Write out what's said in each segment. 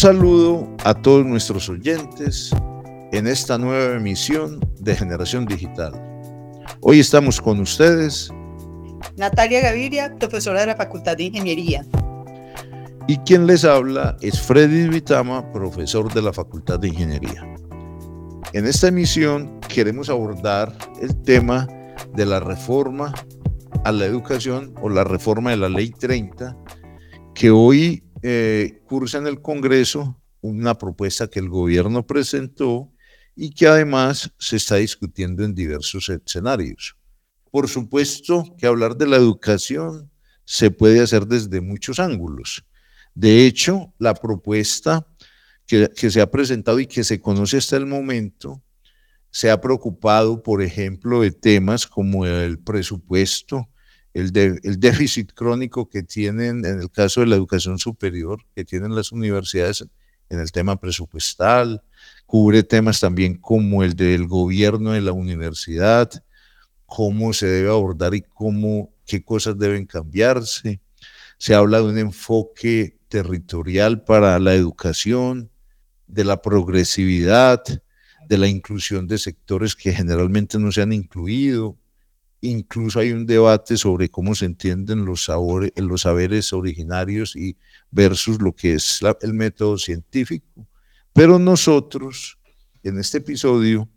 Saludo a todos nuestros oyentes en esta nueva emisión de Generación Digital. Hoy estamos con ustedes. Natalia Gaviria, profesora de la Facultad de Ingeniería. Y quien les habla es Freddy Vitama, profesor de la Facultad de Ingeniería. En esta emisión queremos abordar el tema de la reforma a la educación o la reforma de la Ley 30, que hoy eh, cursa en el Congreso una propuesta que el gobierno presentó y que además se está discutiendo en diversos escenarios. Por supuesto que hablar de la educación se puede hacer desde muchos ángulos. De hecho, la propuesta que, que se ha presentado y que se conoce hasta el momento se ha preocupado, por ejemplo, de temas como el presupuesto, el, el, déficit crónico que tienen en el caso de la educación superior, que tienen las universidades en el tema presupuestal, cubre temas también como el del gobierno de la universidad, cómo se debe abordar y cómo, qué cosas deben cambiarse. Se habla de un enfoque territorial para la educación, de la progresividad, de la inclusión de sectores que generalmente no se han incluido, Incluso hay un debate sobre cómo se entienden los, los saberes originarios y versus lo que es el método científico. Pero nosotros, en este episodio,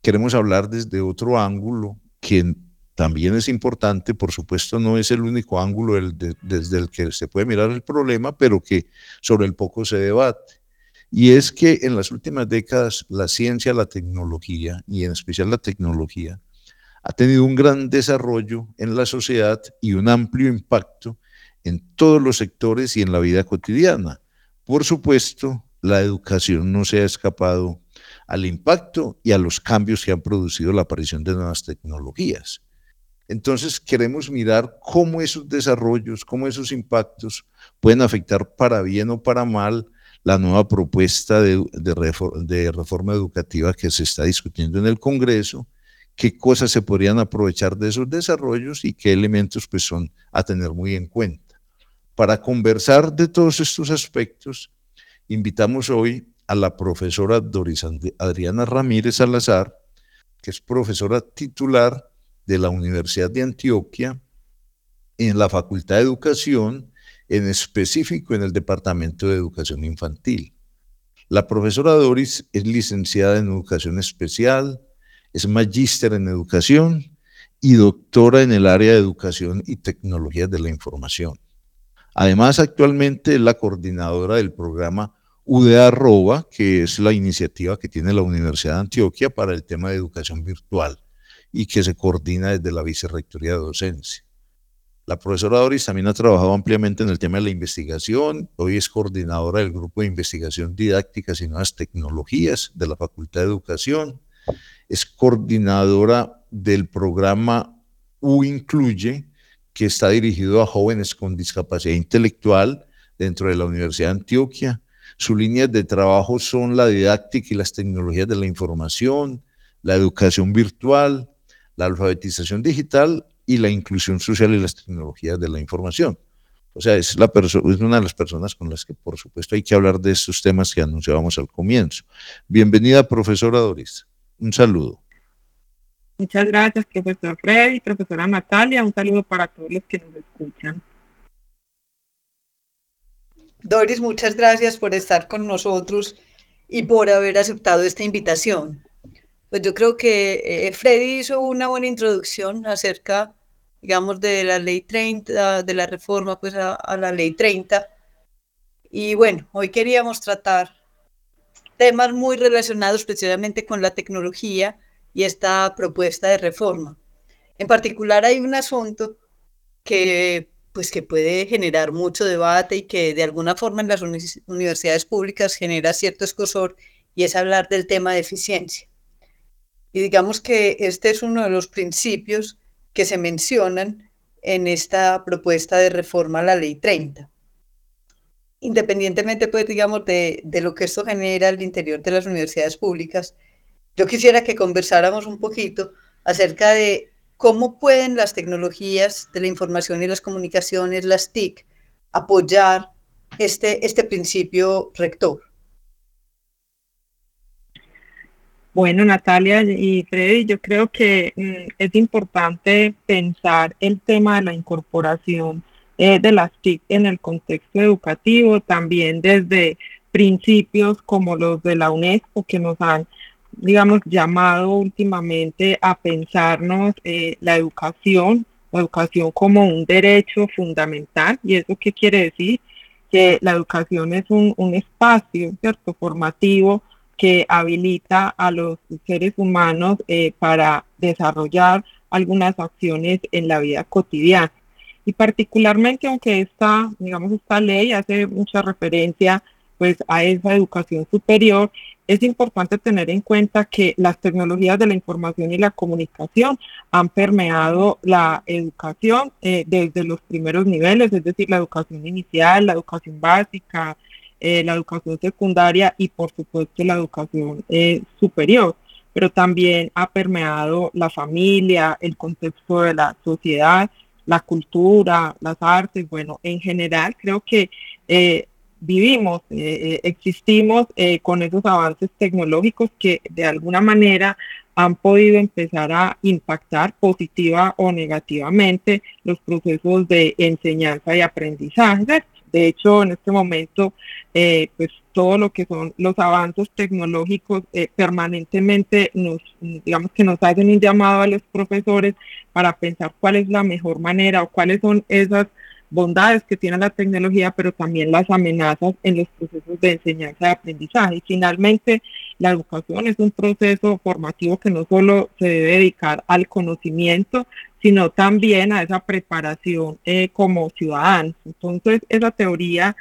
queremos hablar desde otro ángulo que también es importante, por supuesto no es el único ángulo desde el que se puede mirar el problema, pero que sobre el poco se debate. Y es que en las últimas décadas la ciencia, la tecnología, y en especial la tecnología, ha tenido un gran desarrollo en la sociedad y un amplio impacto en todos los sectores y en la vida cotidiana. Por supuesto, la educación no se ha escapado al impacto y a los cambios que han producido la aparición de nuevas tecnologías. Entonces queremos mirar cómo esos desarrollos, cómo esos impactos pueden afectar para bien o para mal la nueva propuesta de, de reforma educativa que se está discutiendo en el Congreso qué cosas se podrían aprovechar de esos desarrollos y qué elementos pues, son a tener muy en cuenta. Para conversar de todos estos aspectos, invitamos hoy a la profesora Doris Adriana Ramírez Salazar, que es profesora titular de la Universidad de Antioquia en la Facultad de Educación, en específico en el Departamento de Educación Infantil. La profesora Doris es licenciada en Educación Especial, es magíster en educación y doctora en el área de educación y tecnologías de la información. Además, actualmente es la coordinadora del programa UDA que es la iniciativa que tiene la Universidad de Antioquia para el tema de educación virtual y que se coordina desde la Vicerrectoría de Docencia. La profesora Doris también ha trabajado ampliamente en el tema de la investigación. Hoy es coordinadora del Grupo de Investigación Didácticas y Nuevas Tecnologías de la Facultad de Educación es coordinadora del programa U Incluye, que está dirigido a jóvenes con discapacidad intelectual dentro de la Universidad de Antioquia. Sus líneas de trabajo son la didáctica y las tecnologías de la información, la educación virtual, la alfabetización digital y la inclusión social y las tecnologías de la información. O sea, es, es una de las personas con las que, por supuesto, hay que hablar de estos temas que anunciábamos al comienzo. Bienvenida, profesora Doris. Un saludo. Muchas gracias, profesor Freddy, profesora Natalia. Un saludo para todos los que nos escuchan. Doris, muchas gracias por estar con nosotros y por haber aceptado esta invitación. Pues yo creo que eh, Freddy hizo una buena introducción acerca, digamos, de la ley 30, de la reforma pues a la ley 30. Y bueno, hoy queríamos tratar temas muy relacionados precisamente con la tecnología y esta propuesta de reforma. En particular hay un asunto que pues que puede generar mucho debate y que de alguna forma en las universidades públicas genera cierto escosor y es hablar del tema de eficiencia. Y digamos que este es uno de los principios que se mencionan en esta propuesta de reforma a la Ley 30 independientemente, pues, digamos, de, de, lo que esto genera al interior de las universidades públicas, yo quisiera que conversáramos un poquito acerca de cómo pueden las tecnologías de la información y las comunicaciones, las TIC, apoyar este, este principio rector? Bueno, Natalia y Freddy, yo creo que mm, es importante pensar el tema de la incorporación eh, de las TIC en el contexto educativo, también desde principios como los de la UNESCO que nos han, digamos, llamado últimamente a pensarnos eh, la educación, la educación como un derecho fundamental. ¿Y eso qué quiere decir? Que la educación es un, un espacio, ¿cierto?, formativo que habilita a los seres humanos eh, para desarrollar algunas acciones en la vida cotidiana. Y particularmente, aunque esta, digamos, esta ley hace mucha referencia pues a esa educación superior, es importante tener en cuenta que las tecnologías de la información y la comunicación han permeado la educación eh, desde los primeros niveles, es decir, la educación inicial, la educación básica, eh, la educación secundaria y por supuesto la educación eh, superior, pero también ha permeado la familia, el contexto de la sociedad, la cultura, las artes, bueno, en general creo que eh, vivimos, existimos con esos avances tecnológicos que de alguna manera han podido empezar a impactar positiva o negativamente los procesos de enseñanza y aprendizaje. De hecho, en este momento, eh, pues todo lo que son los avances tecnológicos eh, permanentemente nos, digamos que nos hacen un llamado a los profesores para pensar cuál es la mejor manera o cuáles son esas bondades que tiene la tecnología, pero también las amenazas en los procesos de enseñanza y aprendizaje. Y finalmente, la educación es un proceso formativo que no solo se debe dedicar al conocimiento, sino también a esa preparación eh, como ciudadanos. Entonces, esa teoría,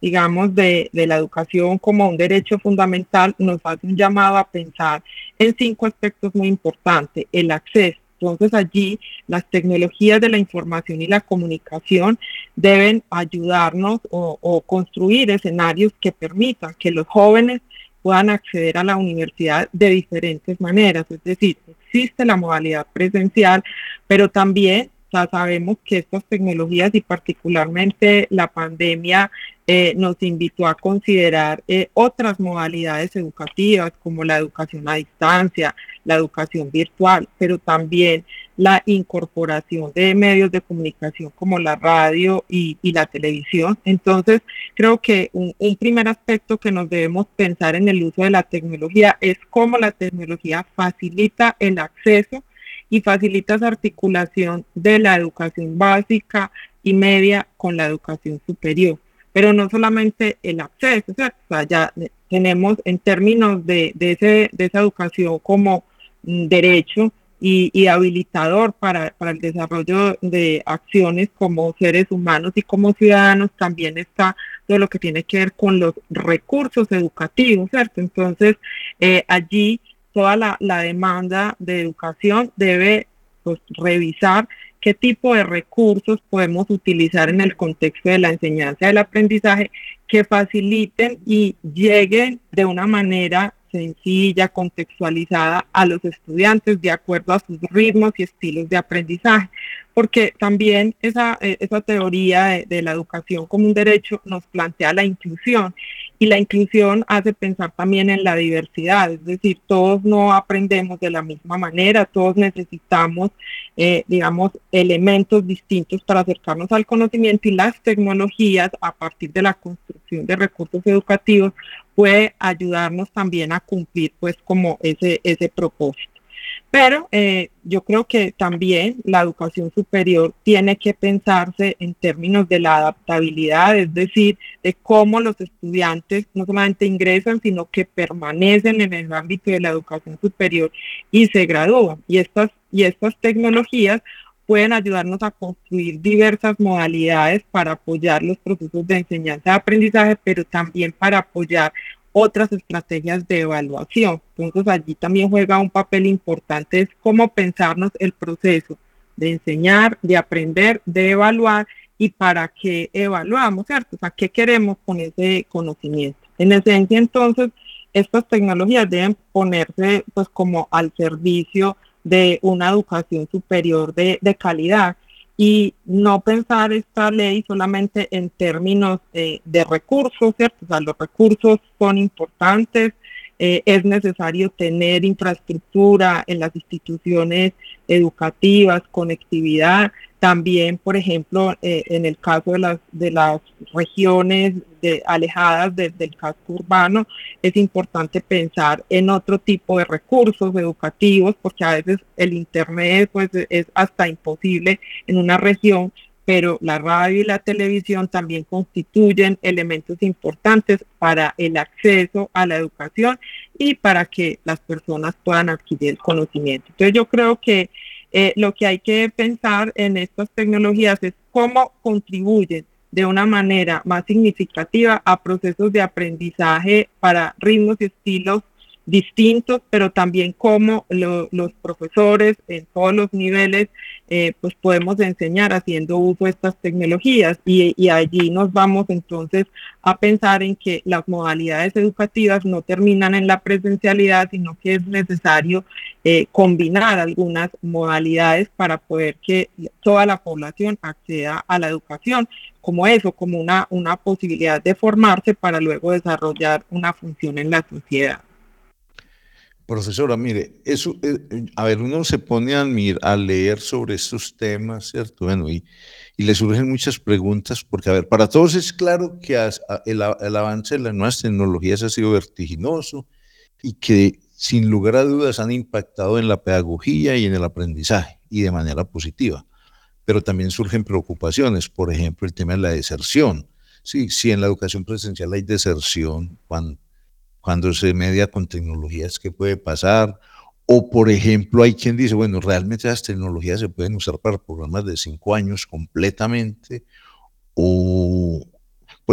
digamos, de, de, la educación como un derecho fundamental nos hace un llamado a pensar en cinco aspectos muy importantes. El acceso. Entonces allí las tecnologías de la información y la comunicación deben ayudarnos o, construir escenarios que permitan que los jóvenes puedan acceder a la universidad de diferentes maneras. Es decir, existe la modalidad presencial, pero también sabemos que estas tecnologías y particularmente la pandemia eh, nos invitó a considerar eh, otras modalidades educativas como la educación a distancia, la educación virtual, pero también la incorporación de medios de comunicación como la radio y, la televisión. Entonces, creo que un, primer aspecto que nos debemos pensar en el uso de la tecnología es cómo la tecnología facilita el acceso y facilita esa articulación de la educación básica y media con la educación superior pero no solamente el acceso, o sea, ya tenemos en términos de, ese, de esa educación como mm, derecho y, habilitador para, para, el desarrollo de acciones como seres humanos y como ciudadanos, también está todo lo que tiene que ver con los recursos educativos, ¿cierto? Entonces, eh, allí toda la, demanda de educación debe pues, revisar qué tipo de recursos podemos utilizar en el contexto de la enseñanza del aprendizaje que faciliten y lleguen de una manera sencilla, contextualizada a los estudiantes de acuerdo a sus ritmos y estilos de aprendizaje, porque también esa, eh, esa teoría de, la educación como un derecho nos plantea la inclusión y la inclusión hace pensar también en la diversidad, es decir, todos no aprendemos de la misma manera, todos necesitamos, eh, digamos, elementos distintos para acercarnos al conocimiento y las tecnologías a partir de la construcción de recursos educativos puede ayudarnos también a cumplir pues como ese, ese propósito. Pero eh, yo creo que también la educación superior tiene que pensarse en términos de la adaptabilidad, es decir, de cómo los estudiantes no solamente ingresan, sino que permanecen en el ámbito de la educación superior y se gradúan. Y estas, y estas tecnologías pueden ayudarnos a construir diversas modalidades para apoyar los procesos de enseñanza y aprendizaje, pero también para apoyar otras estrategias de evaluación. Entonces allí también juega un papel importante, es cómo pensarnos el proceso de enseñar, de aprender, de evaluar y para qué evaluamos, ¿cierto? O sea, ¿qué queremos con ese conocimiento? En esencia, entonces, estas tecnologías deben ponerse pues como al servicio de una educación superior de, calidad y no pensar esta ley solamente en términos de recursos, ¿cierto? O sea, los recursos son importantes, eh, es necesario tener infraestructura en las instituciones educativas, conectividad. También, por ejemplo, eh, en el caso de las, de las regiones de, alejadas del casco urbano, es importante pensar en otro tipo de recursos educativos, porque a veces el Internet pues, es hasta imposible en una región pero la radio y la televisión también constituyen elementos importantes para el acceso a la educación y para que las personas puedan adquirir conocimiento. Entonces yo creo que eh, lo que hay que pensar en estas tecnologías es cómo contribuyen de una manera más significativa a procesos de aprendizaje para ritmos y estilos distintos, pero también cómo los profesores en todos los niveles eh, pues podemos enseñar haciendo uso de estas tecnologías y, y, allí nos vamos entonces a pensar en que las modalidades educativas no terminan en la presencialidad, sino que es necesario eh, combinar algunas modalidades para poder que toda la población acceda a la educación como eso, como una, una posibilidad de formarse para luego desarrollar una función en la sociedad. Profesora, mire, eh, a ver, uno se pone a, leer sobre estos temas, ¿cierto? Bueno, y, le surgen muchas preguntas, porque, a ver, para todos es claro que el, el, avance de las nuevas tecnologías ha sido vertiginoso y que, sin lugar a dudas, han impactado en la pedagogía y en el aprendizaje, y de manera positiva. Pero también surgen preocupaciones, por ejemplo, el tema de la deserción. Sí, si en la educación presencial hay deserción, cuando cuando se media con tecnologías, ¿qué puede pasar? O, por ejemplo, hay quien dice, bueno, realmente esas tecnologías se pueden usar para programas de cinco años completamente, o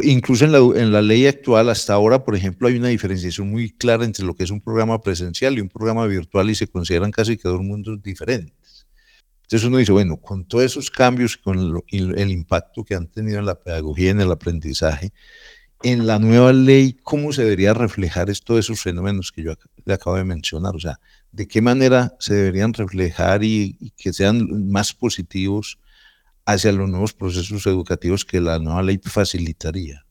incluso en la, en la ley actual, hasta ahora, por ejemplo, hay una diferenciación muy clara entre lo que es un programa presencial y un programa virtual y se consideran casi que dos mundos diferentes. Entonces uno dice, bueno, con todos esos cambios, con el impacto que han tenido en la pedagogía, en el aprendizaje, en la nueva ley, ¿cómo se debería reflejar esto esos fenómenos que yo le acabo de mencionar? O sea, ¿de qué manera se deberían reflejar y, que sean más positivos hacia los nuevos procesos educativos que la nueva ley facilitaría?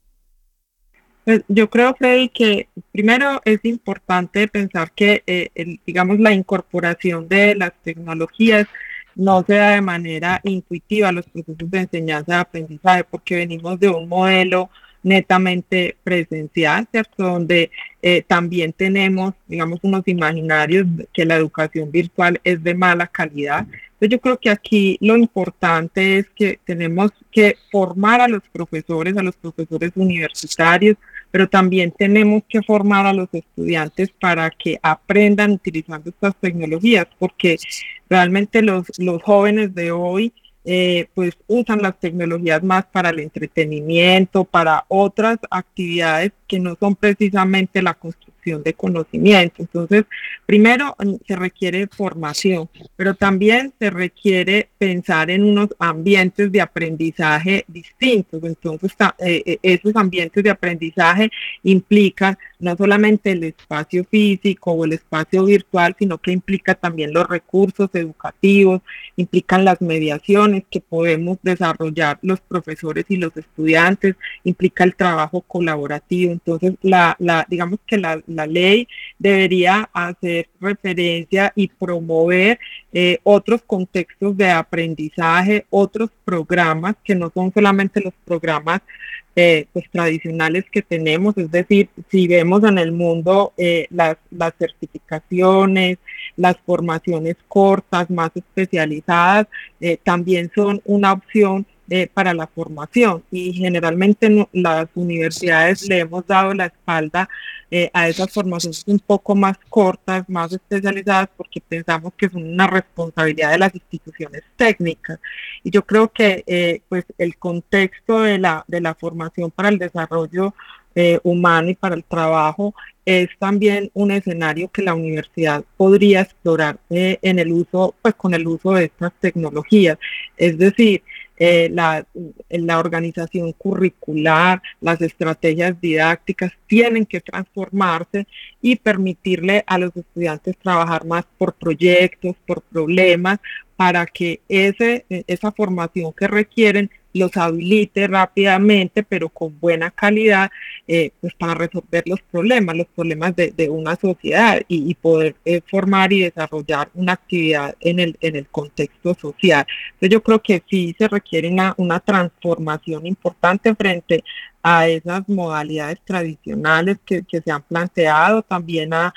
Pues yo creo, Freddy, que primero es importante pensar que, eh, digamos, la incorporación de las tecnologías no se da de manera intuitiva a los procesos de enseñanza y aprendizaje, porque venimos de un modelo netamente presencial, ¿cierto? Donde eh, también tenemos, digamos, unos imaginarios que la educación virtual es de mala calidad. Entonces yo creo que aquí lo importante es que tenemos que formar a los profesores, a los profesores universitarios, pero también tenemos que formar a los estudiantes para que aprendan utilizando estas tecnologías, porque realmente los, los jóvenes de hoy eh, pues usan las tecnologías más para el entretenimiento, para otras actividades que no son precisamente la construcción de conocimiento. Entonces, primero mm, se requiere formación, pero también se requiere pensar en unos ambientes de aprendizaje distintos. Entonces, eh, eh, esos ambientes de aprendizaje implican no solamente el espacio físico o el espacio virtual, sino que implica también los recursos educativos, implican las mediaciones que podemos desarrollar los profesores y los estudiantes, implica el trabajo colaborativo. Entonces, la, digamos que la, la ley debería hacer referencia y promover eh, otros contextos de aprendizaje, otros programas que no son solamente los programas eh, pues, tradicionales que tenemos, es decir, si vemos en el mundo eh, las, las certificaciones, las formaciones cortas, más especializadas, también son una opción para la formación. Y generalmente las universidades le hemos dado la espalda eh, a esas formaciones un poco más cortas, más especializadas, porque pensamos que son una responsabilidad de las instituciones técnicas. Y yo creo que eh, pues el contexto de la, de la formación para el desarrollo eh, humano y para el trabajo es también un escenario que la universidad podría explorar en el uso, pues con el uso de estas tecnologías. Es decir, eh, la, la organización curricular, las estrategias didácticas tienen que transformarse y permitirle a los estudiantes trabajar más por proyectos, por problemas, para que ese, esa formación que requieren los habilite rápidamente, pero con buena calidad, eh, pues para resolver los problemas, los problemas de, una sociedad y, poder eh, formar y desarrollar una actividad en el, en el contexto social. Entonces yo creo que sí se requiere una, una transformación importante frente a esas modalidades tradicionales que, que se han planteado, también a,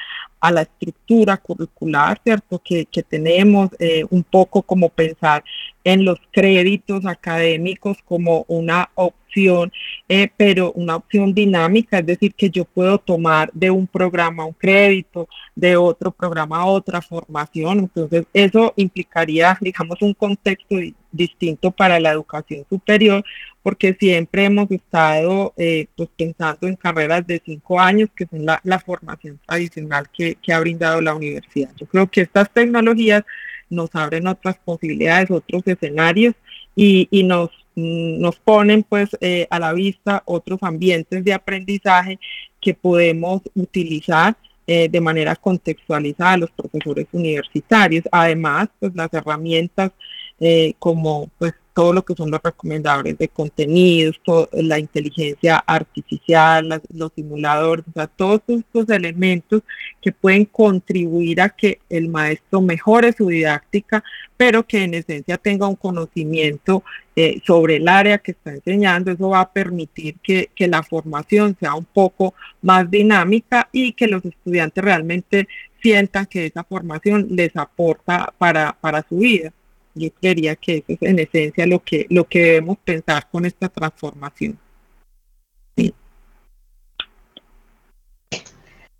a la estructura curricular, ¿cierto? Que, que tenemos, eh, un poco como pensar en los créditos académicos como una opción, eh, pero una opción dinámica, es decir, que yo puedo tomar de un programa un crédito, de otro programa otra formación, entonces eso implicaría, digamos, un contexto distinto para la educación superior, porque siempre hemos estado eh, pues pensando en carreras de cinco años, que son la, formación tradicional que, ha brindado la universidad. Yo creo que estas tecnologías nos abren otras posibilidades, otros escenarios y, nos, nos ponen pues eh, a la vista otros ambientes de aprendizaje que podemos utilizar eh, de manera contextualizada a los profesores universitarios. Además, pues las herramientas eh, como pues todo lo que son los recomendadores de contenidos, la inteligencia artificial, los simuladores, o sea, todos estos elementos que pueden contribuir a que el maestro mejore su didáctica, pero que en esencia tenga un conocimiento eh, sobre el área que está enseñando. Eso va a permitir que, que la formación sea un poco más dinámica y que los estudiantes realmente sientan que esa formación les aporta para, para su vida. Yo creería que eso es en esencia lo que, lo que debemos pensar con esta transformación.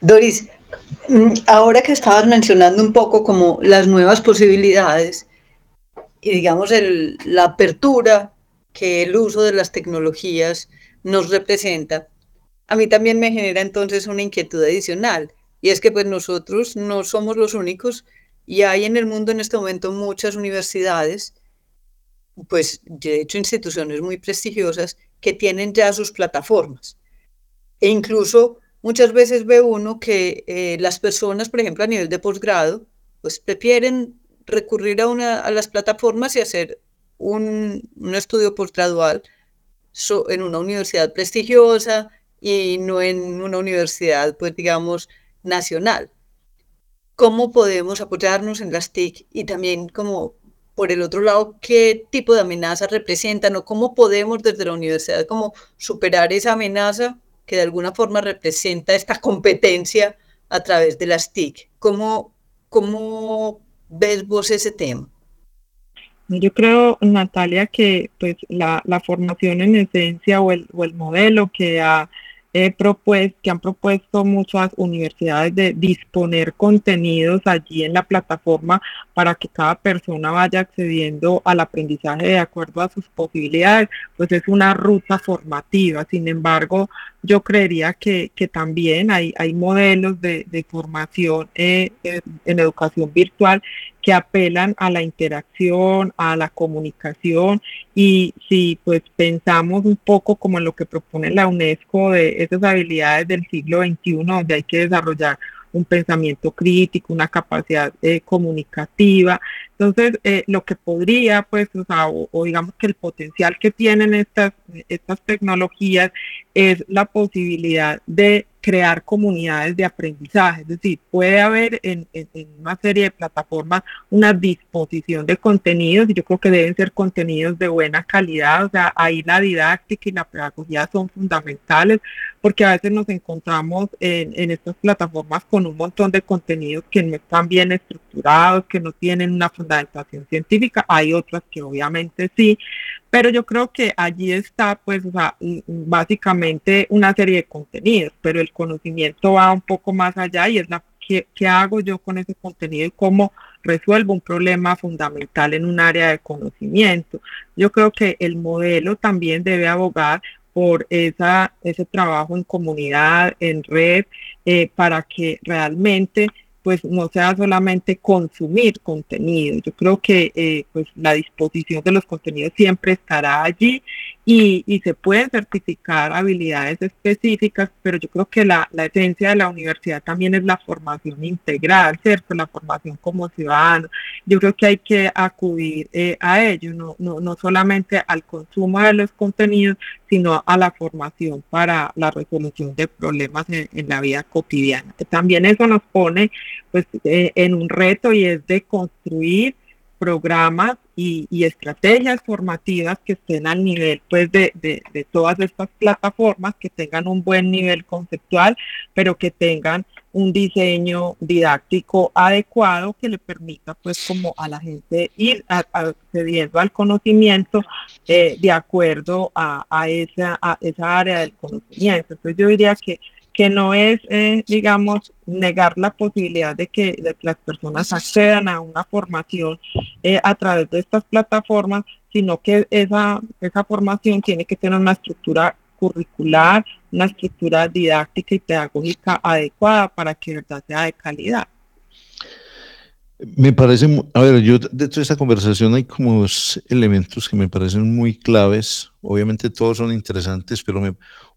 Doris, mm, ahora que estabas mencionando un poco como las nuevas posibilidades y digamos el, la apertura que el uso de las tecnologías nos representa, a mí también me genera entonces una inquietud adicional y es que pues nosotros no somos los únicos y hay en el mundo en este momento muchas universidades, pues de hecho instituciones muy prestigiosas que tienen ya sus plataformas. E incluso muchas veces ve uno que eh, las personas, por ejemplo, a nivel de posgrado, pues prefieren recurrir a, una, a las plataformas y hacer un, un estudio postgradual en una universidad prestigiosa y no en una universidad, pues digamos, nacional cómo podemos apoyarnos en las TIC y también como por el otro lado, qué tipo de amenazas representan o cómo podemos desde la universidad como superar esa amenaza que de alguna forma representa esta competencia a través de las TIC. ¿Cómo, cómo ves vos ese tema? Yo creo, Natalia, que pues la, la formación en esencia o el, o el modelo que ha propuesto, que han propuesto muchas universidades de disponer contenidos allí en la plataforma para que cada persona vaya accediendo al aprendizaje de acuerdo a sus posibilidades, pues es una ruta formativa. Sin embargo, yo creería que, que también hay, hay modelos de, de formación eh, en educación virtual que apelan a la interacción, a la comunicación y si pues pensamos un poco como en lo que propone la UNESCO de esas habilidades del siglo XXI donde hay que desarrollar un pensamiento crítico, una capacidad eh, comunicativa. Entonces, eh, lo que podría, pues, o, o, digamos que el potencial que tienen estas, estas tecnologías es la posibilidad de crear comunidades de aprendizaje. Es decir, puede haber en, una serie de plataformas una disposición de contenidos y yo creo que deben ser contenidos de buena calidad. O sea, ahí la didáctica y la pedagogía son fundamentales porque a veces nos encontramos en, en estas plataformas con un montón de contenidos que no están bien estructurados, que no tienen una fundamentación científica. Hay otras que obviamente sí, pero yo creo que allí está, pues, básicamente una serie de contenidos, pero el conocimiento va un poco más allá y es la ¿qué, qué hago yo con ese contenido y cómo resuelvo un problema fundamental en un área de conocimiento. Yo creo que el modelo también debe abogar por esa, ese trabajo en comunidad, en red, eh, para que realmente pues no sea solamente consumir contenido. Yo creo que eh, pues la disposición de los contenidos siempre estará allí y, y, se pueden certificar habilidades específicas, pero yo creo que la, la, esencia de la universidad también es la formación integral, ¿cierto? La formación como ciudadano. Yo creo que hay que acudir eh, a ello, no, no, no solamente al consumo de los contenidos, sino a la formación para la resolución de problemas en, en la vida cotidiana. También eso nos pone pues eh, en un reto y es de construir programas y, estrategias formativas que estén al nivel pues de, de, todas estas plataformas, que tengan un buen nivel conceptual, pero que tengan un diseño didáctico adecuado que le permita pues como a la gente ir accediendo al conocimiento eh, de acuerdo a, a, esa, a esa área del conocimiento. Entonces yo diría que que no es, eh, digamos, negar la posibilidad de que, las personas accedan a una formación eh, a través de estas plataformas, sino que esa, esa formación tiene que tener una estructura curricular, una estructura didáctica y pedagógica adecuada para que de sea de calidad. Me parece, a ver, yo de toda esta conversación hay como dos elementos que me parecen muy claves. Obviamente todos son interesantes, pero me,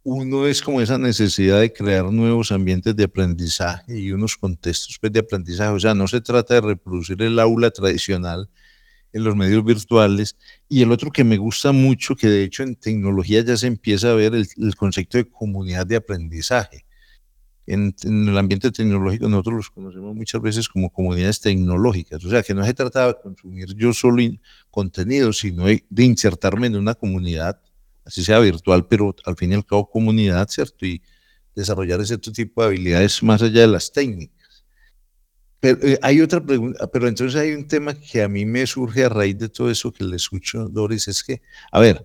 uno es como esa necesidad de crear nuevos ambientes de aprendizaje y unos contextos pues, de aprendizaje. O sea, no se trata de reproducir el aula tradicional en los medios virtuales. Y el otro que me gusta mucho, que de hecho en tecnología ya se empieza a ver el, concepto de comunidad de aprendizaje. En, en, el ambiente tecnológico nosotros los conocemos muchas veces como comunidades tecnológicas. O sea, que no se trata de consumir yo solo contenido, sino de insertarme en una comunidad así sea virtual, pero al fin y al cabo comunidad, ¿cierto? Y desarrollar ese tipo de habilidades más allá de las técnicas. Pero eh, hay otra pregunta, pero entonces hay un tema que a mí me surge a raíz de todo eso que le escucho, Doris, es que, a ver,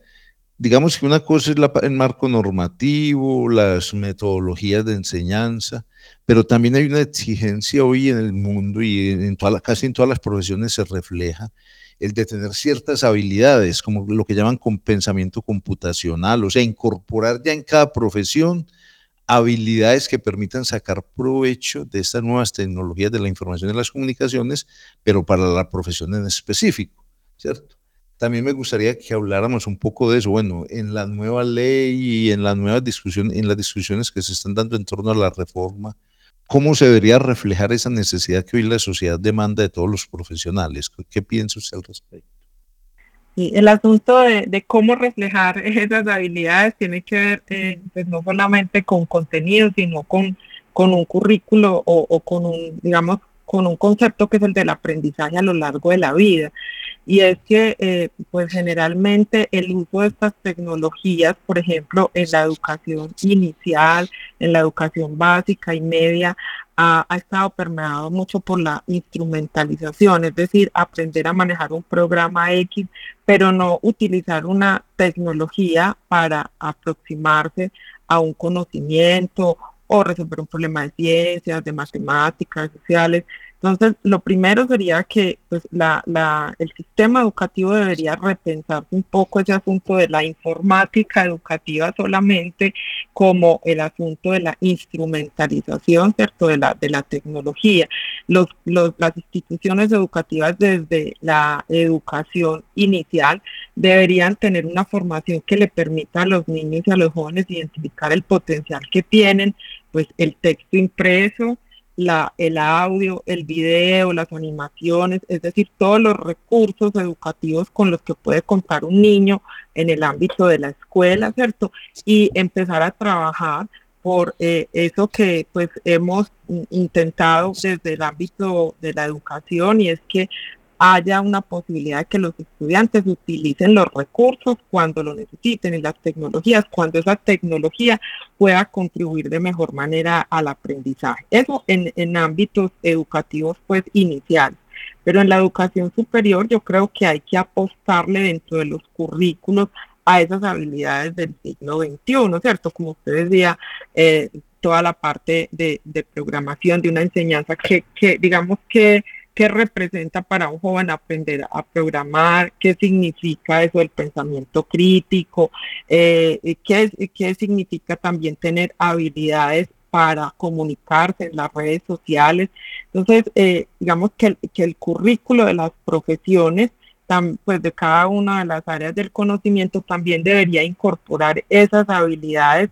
digamos que una cosa es la, el marco normativo, las metodologías de enseñanza, pero también hay una exigencia hoy en el mundo y en toda casi en todas las profesiones se refleja el de tener ciertas habilidades, como lo que llaman con pensamiento computacional, o sea, incorporar ya en cada profesión habilidades que permitan sacar provecho de estas nuevas tecnologías de la información y las comunicaciones, pero para la profesión en específico, ¿cierto? También me gustaría que habláramos un poco de eso, bueno, en la nueva ley y en la nueva discusión, en las discusiones que se están dando en torno a la reforma ¿Cómo se debería reflejar esa necesidad que hoy la sociedad demanda de todos los profesionales? ¿Qué piensa usted al respecto? Y el asunto de, cómo reflejar esas habilidades tiene que ver eh, pues no solamente con contenido, sino con, con un currículo o, o, con un, digamos, con un concepto que es el del aprendizaje a lo largo de la vida y es que eh, pues generalmente el uso de estas tecnologías, por ejemplo, en la educación inicial, en la educación básica y media, ha, estado permeado mucho por la instrumentalización, es decir, aprender a manejar un programa X, pero no utilizar una tecnología para aproximarse a un conocimiento o resolver un problema de ciencias, de matemáticas, sociales, entonces, lo primero sería que pues, la, la, el sistema educativo debería repensar un poco ese asunto de la informática educativa solamente como el asunto de la instrumentalización, ¿cierto?, de la, de la tecnología. Los, los, las instituciones educativas desde la educación inicial deberían tener una formación que le permita a los niños y a los jóvenes identificar el potencial que tienen, pues el texto impreso, la, el audio, el video, las animaciones, es decir, todos los recursos educativos con los que puede contar un niño en el ámbito de la escuela, ¿cierto? Y empezar a trabajar por eh, eso que pues hemos intentado desde el ámbito de la educación y es que haya una posibilidad de que los estudiantes utilicen los recursos cuando lo necesiten y las tecnologías, cuando esa tecnología pueda contribuir de mejor manera al aprendizaje. Eso en, en ámbitos educativos pues iniciales. Pero en la educación superior yo creo que hay que apostarle dentro de los currículos a esas habilidades del siglo XXI, ¿cierto? Como usted decía, eh, toda la parte de, de, programación, de una enseñanza que, que digamos que qué representa para un joven aprender a programar, qué significa eso del pensamiento crítico, eh, qué, qué significa también tener habilidades para comunicarse en las redes sociales. Entonces, eh, digamos que que el currículo de las profesiones pues de cada una de las áreas del conocimiento también debería incorporar esas habilidades,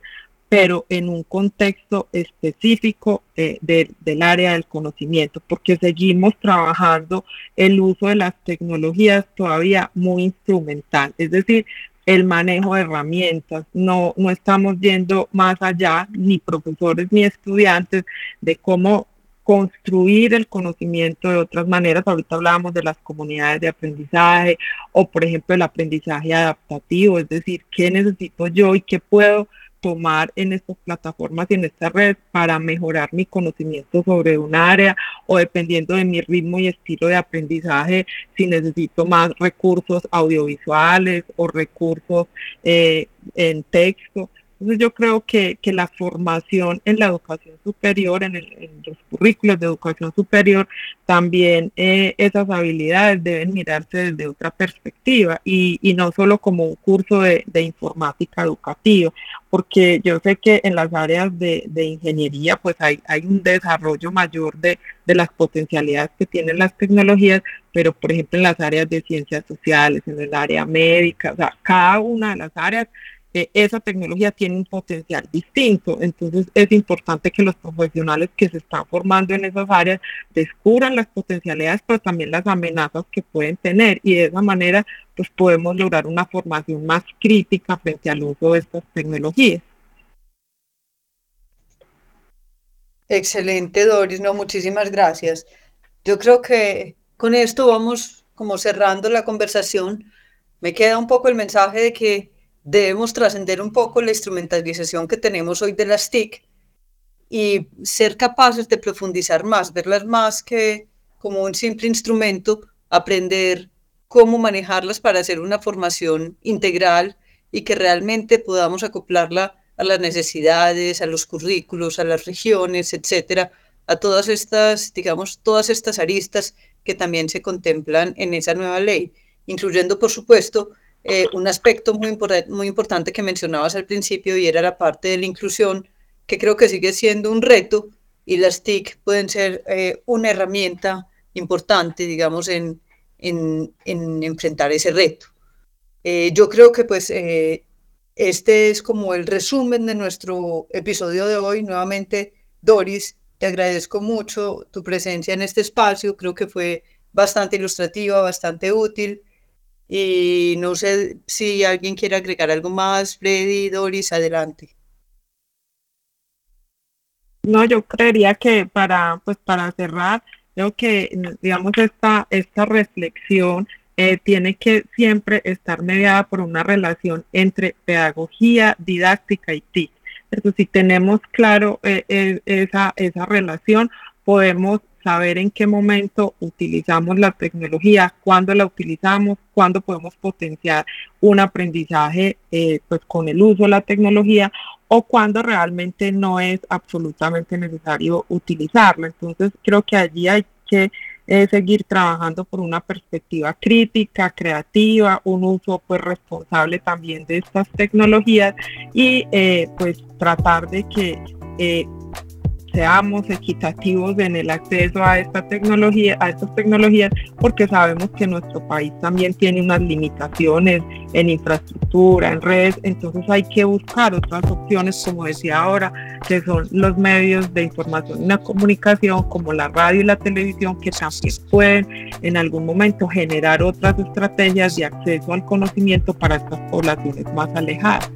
pero en un contexto específico eh, del área del conocimiento, porque seguimos trabajando el uso de las tecnologías todavía muy instrumental, es decir, el manejo de herramientas. No, no estamos yendo más allá, ni profesores ni estudiantes, de cómo construir el conocimiento de otras maneras. Ahorita hablábamos de las comunidades de aprendizaje o, por ejemplo, el aprendizaje adaptativo, es decir, qué necesito yo y qué puedo tomar en estas plataformas y en esta red para mejorar mi conocimiento sobre un área o dependiendo de mi ritmo y estilo de aprendizaje, si necesito más recursos audiovisuales o recursos eh, en texto. Entonces yo creo que, que la formación en la educación superior, en, los currículos de educación superior, también eh, esas habilidades deben mirarse desde otra perspectiva y, y no solo como un curso de, de, informática educativa, porque yo sé que en las áreas de, de ingeniería pues hay, hay, un desarrollo mayor de, de las potencialidades que tienen las tecnologías, pero por ejemplo en las áreas de ciencias sociales, en el área médica, o sea, cada una de las áreas esa tecnología tiene un potencial distinto. Entonces es importante que los profesionales que se están formando en esas áreas descubran las potencialidades, pero también las amenazas que pueden tener. Y de esa manera, pues podemos lograr una formación más crítica frente al uso de estas tecnologías. Excelente, Doris. No, muchísimas gracias. Yo creo que con esto vamos como cerrando la conversación. Me queda un poco el mensaje de que debemos trascender un poco la instrumentalización que tenemos hoy de las TIC y ser capaces de profundizar más, verlas más que como un simple instrumento, aprender cómo manejarlas para hacer una formación integral y que realmente podamos acoplarla a las necesidades, a los currículos, a las regiones, etcétera, a todas estas, digamos, todas estas aristas que también se contemplan en esa nueva ley, incluyendo, por supuesto, eh, un aspecto muy, muy importante que mencionabas al principio y era la parte de la inclusión, que creo que sigue siendo un reto y las TIC pueden ser eh, una herramienta importante, digamos, en, en, en enfrentar ese reto. Eh, yo creo que pues este es como el resumen de nuestro episodio de hoy. Nuevamente, Doris, te agradezco mucho tu presencia en este espacio. Creo que fue bastante ilustrativa, bastante útil. Y no sé si alguien quiere agregar algo más, Freddy, Doris, adelante. No, yo creería que para, pues para cerrar, creo que, digamos, esta, esta reflexión eh, tiene que siempre estar mediada por una relación entre pedagogía, didáctica y TIC. Entonces, si tenemos claro eh, eh, esa, esa relación, podemos saber en qué momento utilizamos la tecnología, cuándo la utilizamos, cuándo podemos potenciar un aprendizaje eh, pues con el uso de la tecnología o cuándo realmente no es absolutamente necesario utilizarla. Entonces creo que allí hay que eh, seguir trabajando por una perspectiva crítica, creativa, un uso pues responsable también de estas tecnologías y eh, pues tratar de que seamos equitativos en el acceso a esta tecnología, a estas tecnologías, porque sabemos que nuestro país también tiene unas limitaciones en infraestructura, en redes, entonces hay que buscar otras opciones, como decía ahora, que son los medios de información y la comunicación, como la radio y la televisión, que también pueden en algún momento generar otras estrategias de acceso al conocimiento para estas poblaciones más alejadas.